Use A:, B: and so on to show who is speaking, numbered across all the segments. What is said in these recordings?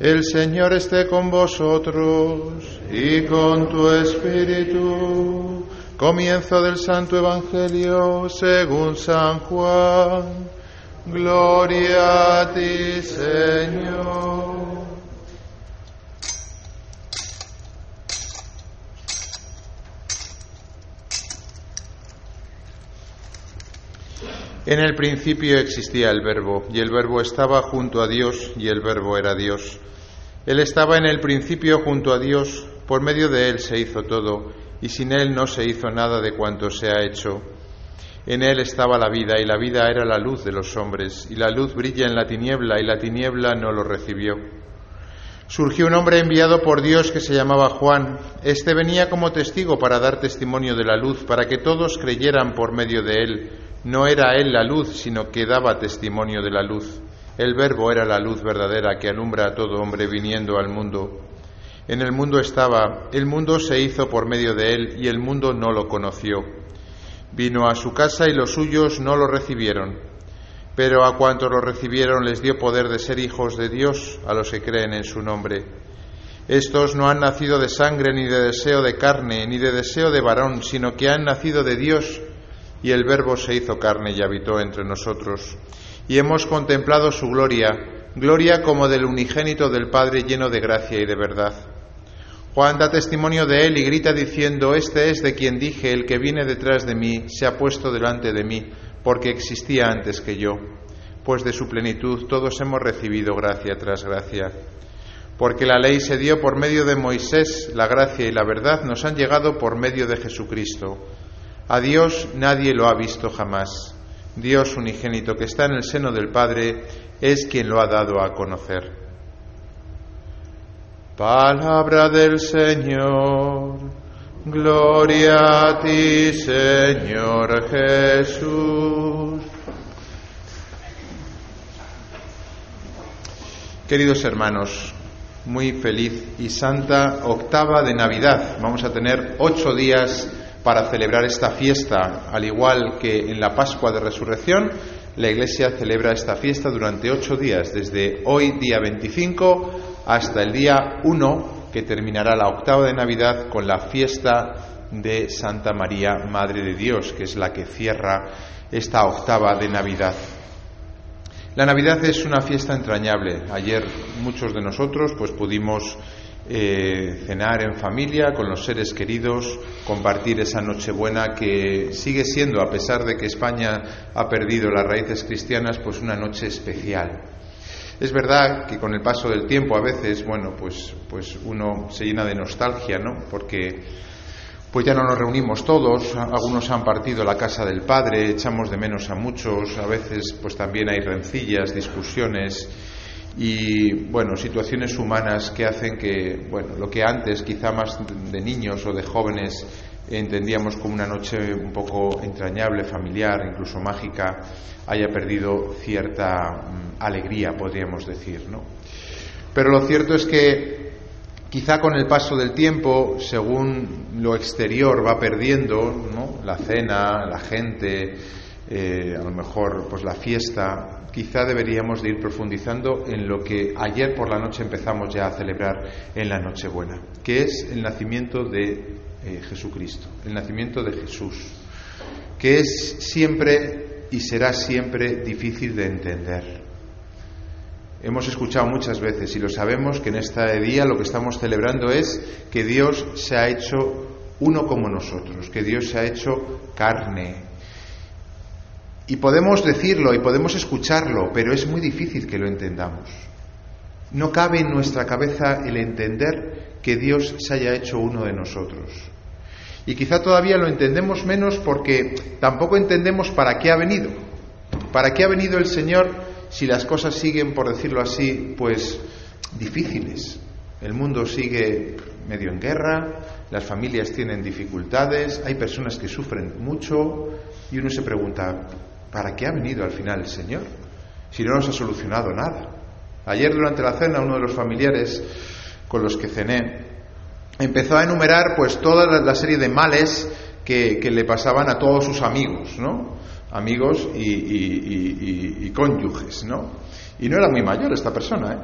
A: El Señor esté con vosotros y con tu espíritu. Comienzo del Santo Evangelio según San Juan. Gloria a ti, Señor. En el principio existía el verbo, y el verbo estaba junto a Dios, y el verbo era Dios. Él estaba en el principio junto a Dios, por medio de Él se hizo todo, y sin Él no se hizo nada de cuanto se ha hecho. En Él estaba la vida, y la vida era la luz de los hombres, y la luz brilla en la tiniebla, y la tiniebla no lo recibió. Surgió un hombre enviado por Dios que se llamaba Juan. Este venía como testigo para dar testimonio de la luz, para que todos creyeran por medio de Él. No era Él la luz, sino que daba testimonio de la luz. El verbo era la luz verdadera que alumbra a todo hombre viniendo al mundo. En el mundo estaba, el mundo se hizo por medio de Él y el mundo no lo conoció. Vino a su casa y los suyos no lo recibieron. Pero a cuantos lo recibieron les dio poder de ser hijos de Dios a los que creen en su nombre. Estos no han nacido de sangre ni de deseo de carne ni de deseo de varón, sino que han nacido de Dios y el Verbo se hizo carne y habitó entre nosotros. Y hemos contemplado su gloria, gloria como del unigénito del Padre lleno de gracia y de verdad. Juan da testimonio de él y grita diciendo, Este es de quien dije, el que viene detrás de mí, se ha puesto delante de mí, porque existía antes que yo, pues de su plenitud todos hemos recibido gracia tras gracia. Porque la ley se dio por medio de Moisés, la gracia y la verdad nos han llegado por medio de Jesucristo. A Dios nadie lo ha visto jamás. Dios unigénito que está en el seno del Padre es quien lo ha dado a conocer. Palabra del Señor. Gloria a ti, Señor Jesús. Queridos hermanos, muy feliz y santa octava de Navidad. Vamos a tener ocho días para celebrar esta fiesta, al igual que en la Pascua de Resurrección, la Iglesia celebra esta fiesta durante ocho días, desde hoy día 25 hasta el día 1, que terminará la octava de Navidad con la fiesta de Santa María, Madre de Dios, que es la que cierra esta octava de Navidad. La Navidad es una fiesta entrañable. Ayer muchos de nosotros pues pudimos eh, cenar en familia con los seres queridos, compartir esa Nochebuena que sigue siendo, a pesar de que España ha perdido las raíces cristianas, pues una noche especial. Es verdad que con el paso del tiempo a veces, bueno, pues, pues uno se llena de nostalgia, ¿no? Porque pues ya no nos reunimos todos, algunos han partido a la casa del padre, echamos de menos a muchos, a veces pues también hay rencillas, discusiones y bueno, situaciones humanas que hacen que, bueno, lo que antes quizá más de niños o de jóvenes entendíamos como una noche un poco entrañable, familiar, incluso mágica, haya perdido cierta mm, alegría, podríamos decir, ¿no? Pero lo cierto es que quizá con el paso del tiempo, según lo exterior va perdiendo, ¿no? La cena, la gente, eh, a lo mejor pues la fiesta, quizá deberíamos de ir profundizando en lo que ayer por la noche empezamos ya a celebrar en la Nochebuena, que es el nacimiento de eh, Jesucristo, el nacimiento de Jesús, que es siempre y será siempre difícil de entender. Hemos escuchado muchas veces y lo sabemos que en este día lo que estamos celebrando es que Dios se ha hecho uno como nosotros, que Dios se ha hecho carne, y podemos decirlo y podemos escucharlo, pero es muy difícil que lo entendamos. No cabe en nuestra cabeza el entender que Dios se haya hecho uno de nosotros. Y quizá todavía lo entendemos menos porque tampoco entendemos para qué ha venido. ¿Para qué ha venido el Señor si las cosas siguen, por decirlo así, pues difíciles? El mundo sigue medio en guerra, las familias tienen dificultades, hay personas que sufren mucho y uno se pregunta, ¿Para qué ha venido al final el Señor? Si no nos ha solucionado nada. Ayer durante la cena uno de los familiares con los que cené empezó a enumerar pues toda la serie de males que, le pasaban a todos sus amigos, ¿no? Amigos y, y cónyuges, ¿no? Y no era muy mayor esta persona, ¿eh?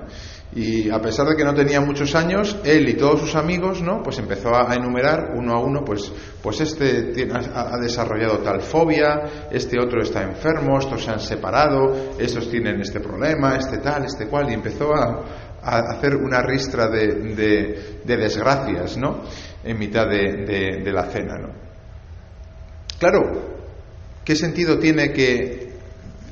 A: Y a pesar de que no tenía muchos años, él y todos sus amigos, ¿no? Pues empezó a enumerar uno a uno, pues, pues este ha desarrollado tal fobia, este otro está enfermo, estos se han separado, estos tienen este problema, este tal, este cual, y empezó a, hacer una ristra de, desgracias, ¿no? En mitad de, de la cena, ¿no? Claro, ¿qué sentido tiene que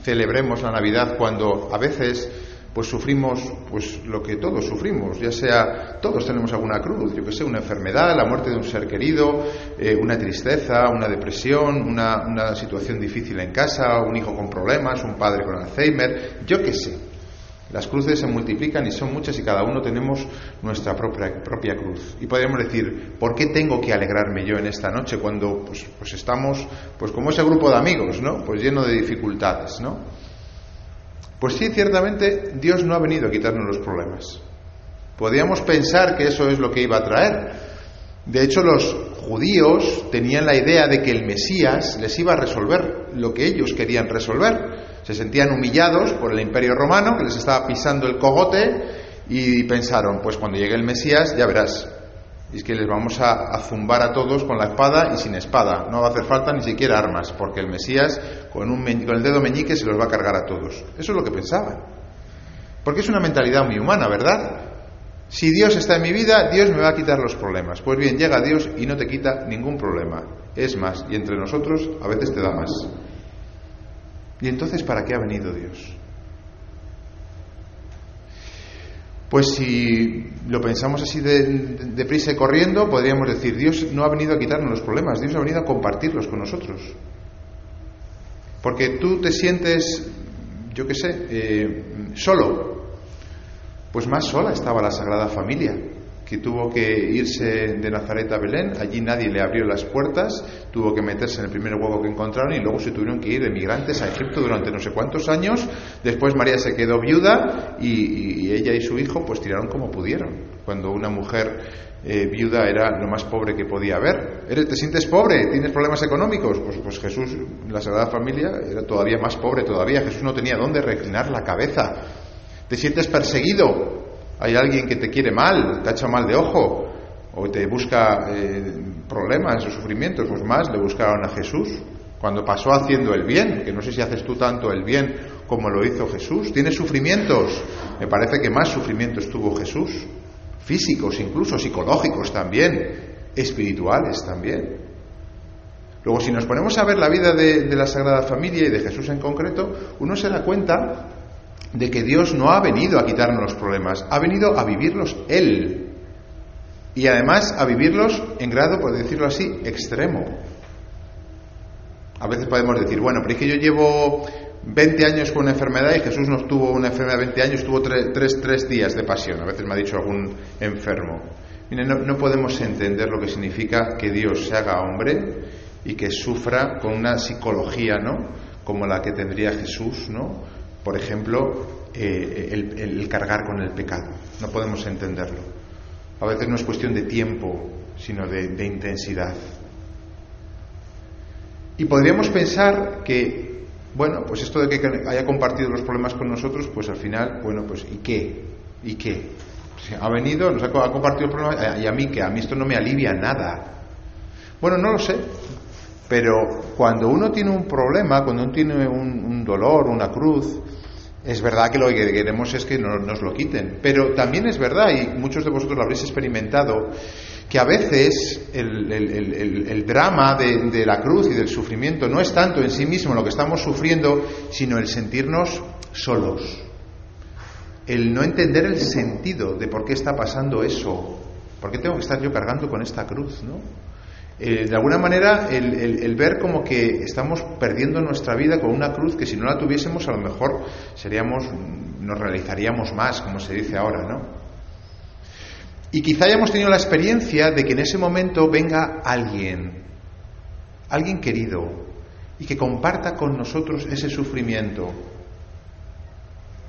A: celebremos la Navidad cuando a veces pues sufrimos pues lo que todos sufrimos, ya sea todos tenemos alguna cruz, yo que sé, una enfermedad, la muerte de un ser querido, eh, una tristeza, una depresión, una, una, situación difícil en casa, un hijo con problemas, un padre con Alzheimer, yo que sé. Las cruces se multiplican y son muchas y cada uno tenemos nuestra propia, propia cruz. Y podríamos decir, ¿por qué tengo que alegrarme yo en esta noche cuando pues, pues estamos pues como ese grupo de amigos, ¿no? Pues lleno de dificultades, ¿no? Pues sí, ciertamente Dios no ha venido a quitarnos los problemas. Podríamos pensar que eso es lo que iba a traer. De hecho, los judíos tenían la idea de que el Mesías les iba a resolver lo que ellos querían resolver. Se sentían humillados por el imperio romano, que les estaba pisando el cogote, y pensaron, pues cuando llegue el Mesías, ya verás, y es que les vamos a, zumbar a todos con la espada y sin espada. No va a hacer falta ni siquiera armas, porque el Mesías con, un, con el dedo meñique se los va a cargar a todos. Eso es lo que pensaban. Porque es una mentalidad muy humana, ¿verdad? Si Dios está en mi vida, Dios me va a quitar los problemas. Pues bien, llega Dios y no te quita ningún problema. Es más, y entre nosotros a veces te da más. ¿Y entonces para qué ha venido Dios? Pues si lo pensamos así de, prisa y corriendo, podríamos decir, Dios no ha venido a quitarnos los problemas, Dios ha venido a compartirlos con nosotros. Porque tú te sientes, yo qué sé, eh, solo. Pues más sola estaba la Sagrada Familia tuvo que irse de Nazaret a Belén, allí nadie le abrió las puertas, tuvo que meterse en el primer huevo que encontraron y luego se tuvieron que ir de migrantes a Egipto durante no sé cuántos años. Después María se quedó viuda y, ella y su hijo pues tiraron como pudieron. Cuando una mujer eh, viuda era lo más pobre que podía haber. ¿Eres, ¿Te sientes pobre? ¿Tienes problemas económicos? Pues, pues Jesús, la Sagrada Familia, era todavía más pobre todavía. Jesús no tenía dónde reclinar la cabeza. ¿Te sientes perseguido? Hay alguien que te quiere mal, te echa mal de ojo, o te busca eh, problemas o sufrimientos, pues más le buscaron a Jesús. Cuando pasó haciendo el bien, que no sé si haces tú tanto el bien como lo hizo Jesús, tienes sufrimientos, me parece que más sufrimientos tuvo Jesús, físicos incluso, psicológicos también, espirituales también. Luego, si nos ponemos a ver la vida de la Sagrada Familia y de Jesús en concreto, uno se da cuenta de que Dios no ha venido a quitarnos los problemas, ha venido a vivirlos Él. Y además a vivirlos en grado, por decirlo así, extremo. A veces podemos decir, bueno, pero es que yo llevo 20 años con una enfermedad y Jesús no tuvo una enfermedad de 20 años, tuvo tres, tres, días de pasión. A veces me ha dicho algún enfermo. Miren, no, no podemos entender lo que significa que Dios se haga hombre y que sufra con una psicología, ¿no? Como la que tendría Jesús, ¿no? Por ejemplo, eh, el, cargar con el pecado. No podemos entenderlo. A veces no es cuestión de tiempo, sino de, intensidad. Y podríamos pensar que, bueno, pues esto de que haya compartido los problemas con nosotros, pues al final, bueno, pues ¿y qué? ¿Y qué? ha venido, nos ha, compartido los problemas, y a mí que a mí esto no me alivia nada. Bueno, no lo sé, pero cuando uno tiene un problema, cuando uno tiene un dolor, una cruz, es verdad que lo que queremos es que nos lo quiten, pero también es verdad, y muchos de vosotros lo habréis experimentado, que a veces el, drama de, de, la cruz y del sufrimiento no es tanto en sí mismo lo que estamos sufriendo, sino el sentirnos solos, el no entender el sentido de por qué está pasando eso, por qué tengo que estar yo cargando con esta cruz, ¿no? Eh, de alguna manera el, ver como que estamos perdiendo nuestra vida con una cruz que si no la tuviésemos a lo mejor seríamos, nos realizaríamos más, como se dice ahora, ¿no? Y quizá hayamos tenido la experiencia de que en ese momento venga alguien, alguien querido, y que comparta con nosotros ese sufrimiento.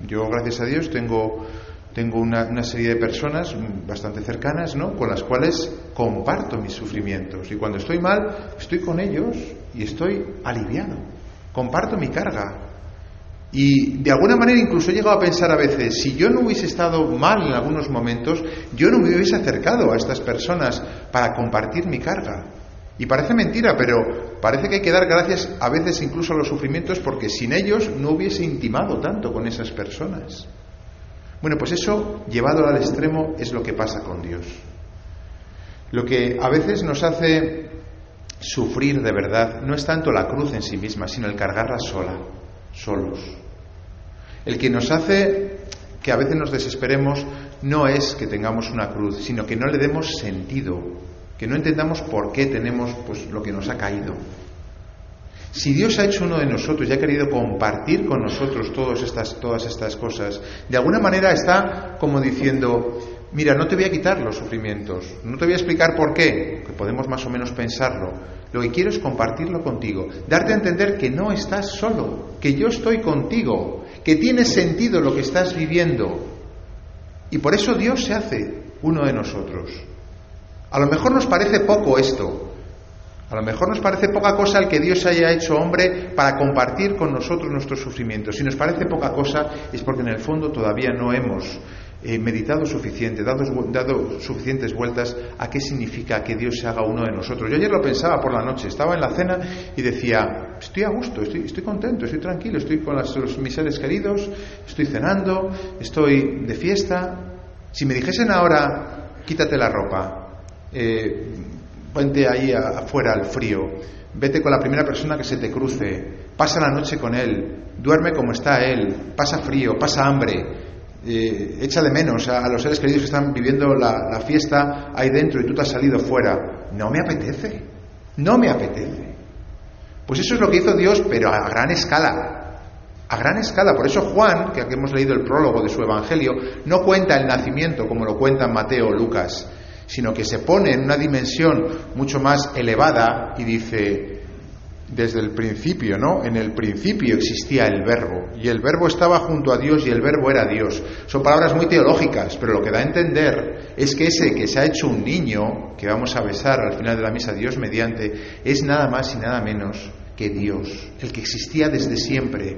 A: Yo, gracias a Dios, tengo tengo una, serie de personas bastante cercanas, ¿no? Con las cuales comparto mis sufrimientos. Y cuando estoy mal, estoy con ellos y estoy aliviado. Comparto mi carga. Y de alguna manera incluso he llegado a pensar a veces, si yo no hubiese estado mal en algunos momentos, yo no me hubiese acercado a estas personas para compartir mi carga. Y parece mentira, pero parece que hay que dar gracias a veces incluso a los sufrimientos porque sin ellos no hubiese intimado tanto con esas personas. Bueno, pues eso, llevado al extremo, es lo que pasa con Dios. Lo que a veces nos hace sufrir de verdad no es tanto la cruz en sí misma, sino el cargarla sola, solos. El que nos hace que a veces nos desesperemos no es que tengamos una cruz, sino que no le demos sentido, que no entendamos por qué tenemos pues lo que nos ha caído. Si Dios ha hecho uno de nosotros y ha querido compartir con nosotros todas estas, todas estas cosas, de alguna manera está como diciendo, mira, no te voy a quitar los sufrimientos, no te voy a explicar por qué, que podemos más o menos pensarlo. Lo que quiero es compartirlo contigo, darte a entender que no estás solo, que yo estoy contigo, que tiene sentido lo que estás viviendo. Y por eso Dios se hace uno de nosotros. A lo mejor nos parece poco esto. A lo mejor nos parece poca cosa el que Dios haya hecho hombre para compartir con nosotros nuestros sufrimientos. Si nos parece poca cosa es porque en el fondo todavía no hemos eh, meditado suficiente, dado, suficientes vueltas a qué significa que Dios se haga uno de nosotros. Yo ayer lo pensaba por la noche, estaba en la cena y decía, estoy a gusto, estoy, estoy contento, estoy tranquilo, estoy con los, mis seres queridos, estoy cenando, estoy de fiesta. Si me dijesen ahora, quítate la ropa, eh, vente ahí afuera al frío, vete con la primera persona que se te cruce, pasa la noche con él, duerme como está él, pasa frío, pasa hambre, eh, echa de menos a, los seres queridos que están viviendo la, fiesta ahí dentro y tú te has salido fuera. No me apetece, no me apetece. Pues eso es lo que hizo Dios, pero a gran escala. A gran escala. Por eso Juan, que aquí hemos leído el prólogo de su Evangelio, no cuenta el nacimiento como lo cuentan Mateo o Lucas, sino que se pone en una dimensión mucho más elevada y dice, desde el principio, ¿no? En el principio existía el verbo y el verbo estaba junto a Dios y el verbo era Dios. Son palabras muy teológicas, pero lo que da a entender es que ese que se ha hecho un niño, que vamos a besar al final de la misa Dios mediante, es nada más y nada menos que Dios, el que existía desde siempre,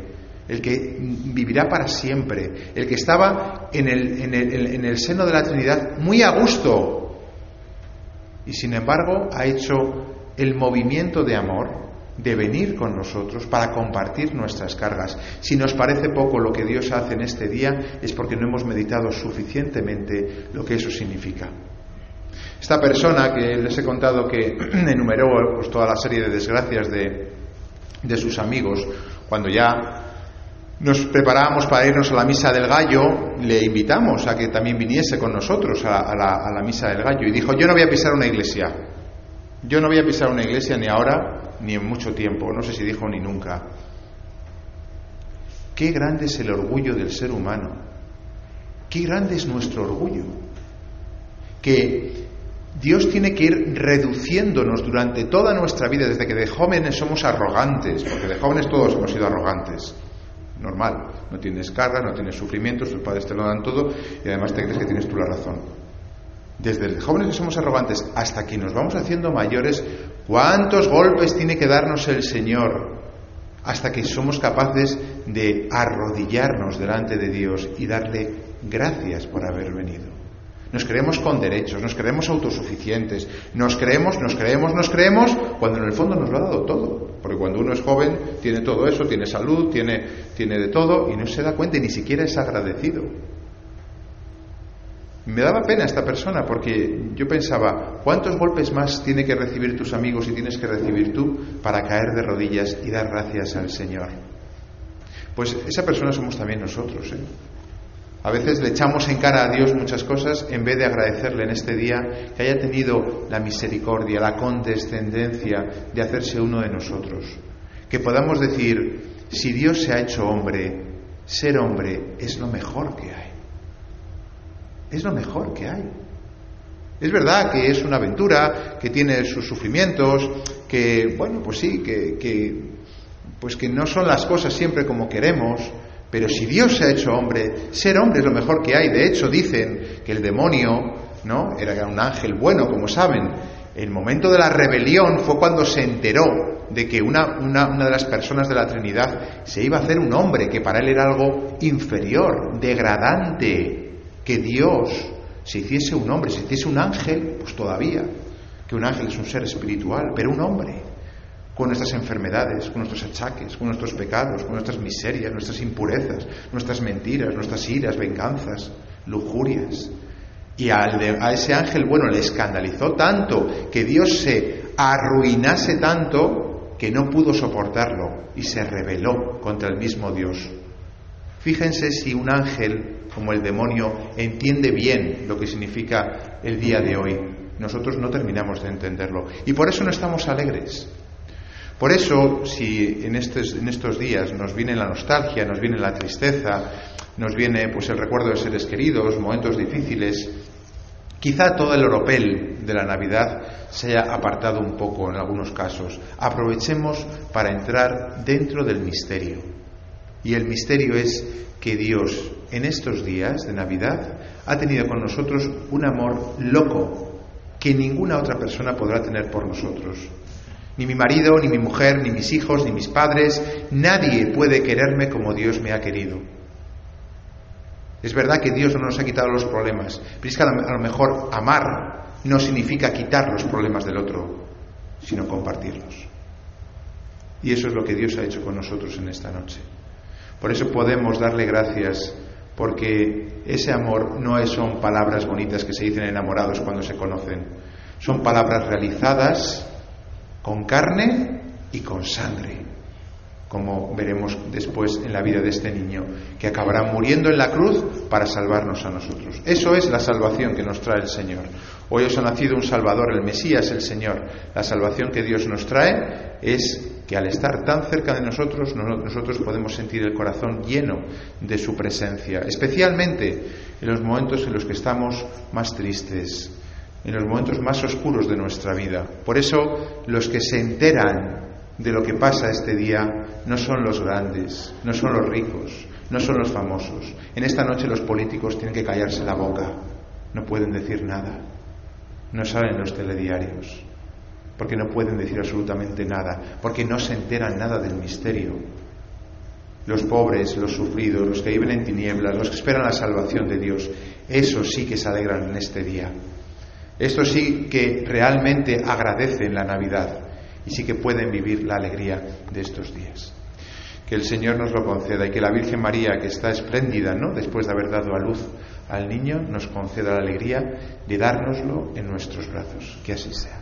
A: el que vivirá para siempre, el que estaba en el, en el, en el seno de la Trinidad muy a gusto y sin embargo ha hecho el movimiento de amor de venir con nosotros para compartir nuestras cargas. Si nos parece poco lo que Dios hace en este día, es porque no hemos meditado suficientemente lo que eso significa. Esta persona que les he contado que enumeró pues, toda la serie de desgracias de, de sus amigos, cuando ya nos preparábamos para irnos a la misa del gallo, le invitamos a que también viniese con nosotros a la, a la misa del gallo. Y dijo, yo no voy a pisar una iglesia, yo no voy a pisar una iglesia ni ahora ni en mucho tiempo, no sé si dijo ni nunca. Qué grande es el orgullo del ser humano, qué grande es nuestro orgullo, que Dios tiene que ir reduciéndonos durante toda nuestra vida, desde que de jóvenes somos arrogantes, porque de jóvenes todos hemos sido arrogantes, normal, no tienes carga, no tienes sufrimientos, tus padres te lo dan todo y además te crees que tienes tú la razón. Desde jóvenes que somos arrogantes hasta que nos vamos haciendo mayores, ¿Cuántos golpes tiene que darnos el Señor hasta que somos capaces de arrodillarnos delante de Dios y darle gracias por haber venido? Nos creemos con derechos, nos creemos autosuficientes, nos creemos, nos creemos, nos creemos, cuando en el fondo nos lo ha dado todo. Porque cuando uno es joven, tiene todo eso, tiene salud, tiene, tiene de todo y no se da cuenta y ni siquiera es agradecido. Me daba pena esta persona porque yo pensaba, ¿cuántos golpes más tiene que recibir tus amigos y tienes que recibir tú para caer de rodillas y dar gracias al Señor? Pues esa persona somos también nosotros. ¿eh? A veces le echamos en cara a Dios muchas cosas en vez de agradecerle en este día que haya tenido la misericordia, la condescendencia de hacerse uno de nosotros. Que podamos decir, si Dios se ha hecho hombre, ser hombre es lo mejor que hay es lo mejor que hay. Es verdad que es una aventura, que tiene sus sufrimientos, que, bueno, pues sí, que, pues que no son las cosas siempre como queremos, pero si Dios se ha hecho hombre, ser hombre es lo mejor que hay. De hecho, dicen que el demonio, ¿no? Era un ángel bueno, como saben. el momento de la rebelión fue cuando se enteró de que una, una, una, de las personas de la Trinidad se iba a hacer un hombre, que para él era algo inferior, degradante, que Dios se hiciese un hombre, se hiciese un ángel, pues todavía, que un ángel es un ser espiritual, pero un hombre, con nuestras enfermedades, con nuestros achaques, con nuestros pecados, con nuestras miserias, nuestras impurezas, nuestras mentiras, nuestras iras, venganzas, lujurias. Y a ese ángel, bueno, le escandalizó tanto que Dios se arruinase tanto que no pudo soportarlo y se rebeló contra el mismo Dios. Fíjense si un ángel como el demonio entiende bien lo que significa el día de hoy. Nosotros no terminamos de entenderlo y por eso no estamos alegres. Por eso, si en estos, días nos viene la nostalgia, nos viene la tristeza, nos viene pues el recuerdo de seres queridos, momentos difíciles, Quizá todo el oropel de la Navidad se haya apartado un poco en algunos casos. Aprovechemos para entrar dentro del misterio. Y el misterio es que Dios en estos días de Navidad ha tenido con nosotros un amor loco que ninguna otra persona podrá tener por nosotros. Ni mi marido, ni mi mujer, ni mis hijos, ni mis padres, nadie puede quererme como Dios me ha querido. Es verdad que Dios no nos ha quitado los problemas, pero es que a lo mejor amar no significa quitar los problemas del otro, sino compartirlos. Y eso es lo que Dios ha hecho con nosotros en esta noche. Por eso podemos darle gracias, porque ese amor no son palabras bonitas que se dicen enamorados cuando se conocen, son palabras realizadas con carne y con sangre como veremos después en la vida de este niño, que acabará muriendo en la cruz para salvarnos a nosotros. Eso es la salvación que nos trae el Señor. Hoy os ha nacido un Salvador, el Mesías, el Señor. La salvación que Dios nos trae es que al estar tan cerca de nosotros, nosotros podemos sentir el corazón lleno de su presencia, especialmente en los momentos en los que estamos más tristes, en los momentos más oscuros de nuestra vida. Por eso, los que se enteran de lo que pasa este día no son los grandes, no son los ricos, no son los famosos. En esta noche los políticos tienen que callarse la boca, no pueden decir nada, no salen los telediarios, porque no pueden decir absolutamente nada, porque no se enteran nada del misterio. Los pobres, los sufridos, los que viven en tinieblas, los que esperan la salvación de Dios, esos sí que se alegran en este día. Estos sí que realmente agradecen la Navidad y sí que pueden vivir la alegría de estos días. Que el Señor nos lo conceda y que la Virgen María, que está espléndida, ¿no? Después de haber dado a luz al niño, nos conceda la alegría de dárnoslo en nuestros brazos. Que así sea.